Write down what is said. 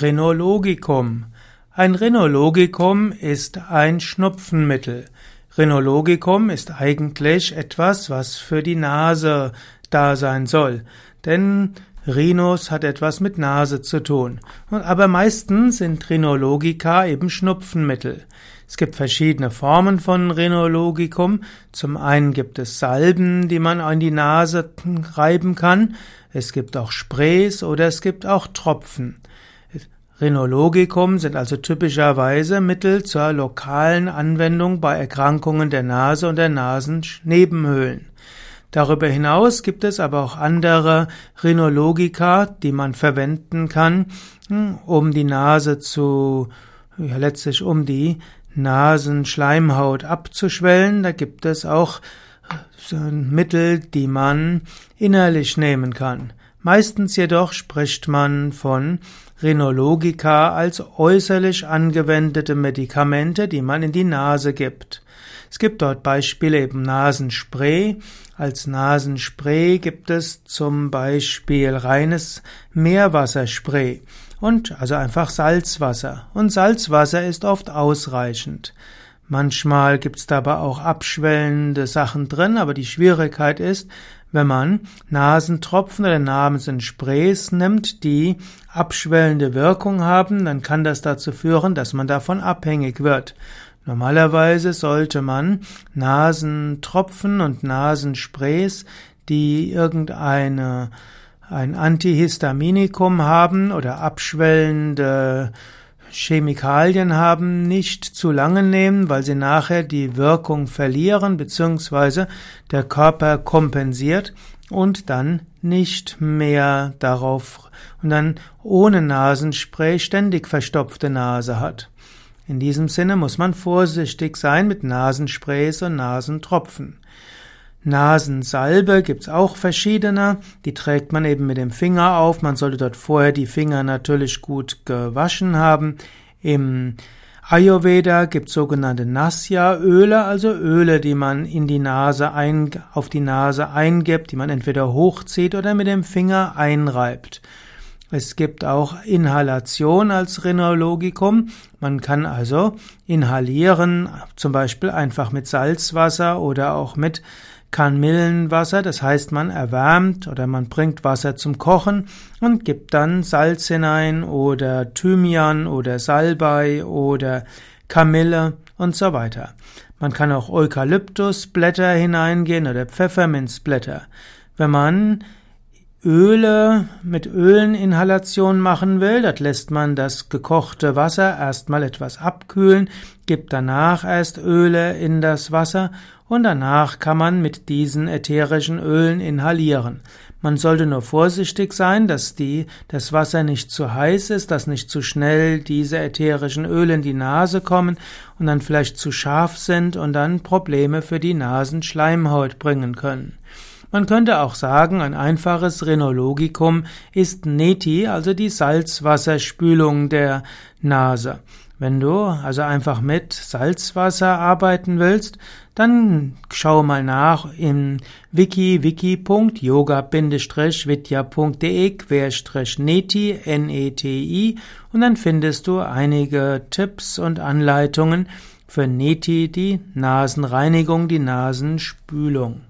Rhinologicum. Ein Rhinologicum ist ein Schnupfenmittel. Rhinologicum ist eigentlich etwas, was für die Nase da sein soll. Denn Rhinus hat etwas mit Nase zu tun. Aber meistens sind Rhinologica eben Schnupfenmittel. Es gibt verschiedene Formen von Rhinologicum. Zum einen gibt es Salben, die man an die Nase reiben kann. Es gibt auch Sprays oder es gibt auch Tropfen. Rhinologicum sind also typischerweise Mittel zur lokalen Anwendung bei Erkrankungen der Nase und der Nasennebenhöhlen. Darüber hinaus gibt es aber auch andere Rhinologica, die man verwenden kann, hm, um die Nase zu, ja, letztlich um die Nasenschleimhaut abzuschwellen. Da gibt es auch so Mittel, die man innerlich nehmen kann. Meistens jedoch spricht man von Rhinologica als äußerlich angewendete Medikamente, die man in die Nase gibt. Es gibt dort Beispiele eben Nasenspray. Als Nasenspray gibt es zum Beispiel reines Meerwasserspray und also einfach Salzwasser. Und Salzwasser ist oft ausreichend. Manchmal gibt's dabei auch abschwellende Sachen drin, aber die Schwierigkeit ist, wenn man Nasentropfen oder Nasensprays nimmt, die abschwellende Wirkung haben, dann kann das dazu führen, dass man davon abhängig wird. Normalerweise sollte man Nasentropfen und Nasensprays, die irgendeine ein Antihistaminikum haben oder abschwellende Chemikalien haben, nicht zu lange nehmen, weil sie nachher die Wirkung verlieren, beziehungsweise der Körper kompensiert und dann nicht mehr darauf und dann ohne Nasenspray ständig verstopfte Nase hat. In diesem Sinne muss man vorsichtig sein mit Nasensprays und Nasentropfen. Nasensalbe gibt's auch verschiedene. Die trägt man eben mit dem Finger auf. Man sollte dort vorher die Finger natürlich gut gewaschen haben. Im Ayurveda gibt's sogenannte Nasya-Öle, also Öle, die man in die Nase ein, auf die Nase eingibt, die man entweder hochzieht oder mit dem Finger einreibt. Es gibt auch Inhalation als Rhinologicum. Man kann also inhalieren, zum Beispiel einfach mit Salzwasser oder auch mit Kamillenwasser, das heißt man erwärmt oder man bringt Wasser zum Kochen und gibt dann Salz hinein oder Thymian oder Salbei oder Kamille und so weiter. Man kann auch Eukalyptusblätter hineingehen oder Pfefferminzblätter. Wenn man Öle mit Öleninhalation machen will, das lässt man das gekochte Wasser erstmal etwas abkühlen, gibt danach erst Öle in das Wasser und danach kann man mit diesen ätherischen Ölen inhalieren. Man sollte nur vorsichtig sein, dass die, das Wasser nicht zu heiß ist, dass nicht zu schnell diese ätherischen Öle in die Nase kommen und dann vielleicht zu scharf sind und dann Probleme für die Nasenschleimhaut bringen können. Man könnte auch sagen, ein einfaches Rhinologicum ist Neti, also die Salzwasserspülung der Nase. Wenn du also einfach mit Salzwasser arbeiten willst, dann schau mal nach im wiki wiki.yoga-vidya.de-neti N-E-T-I und dann findest du einige Tipps und Anleitungen für Neti, die Nasenreinigung, die Nasenspülung.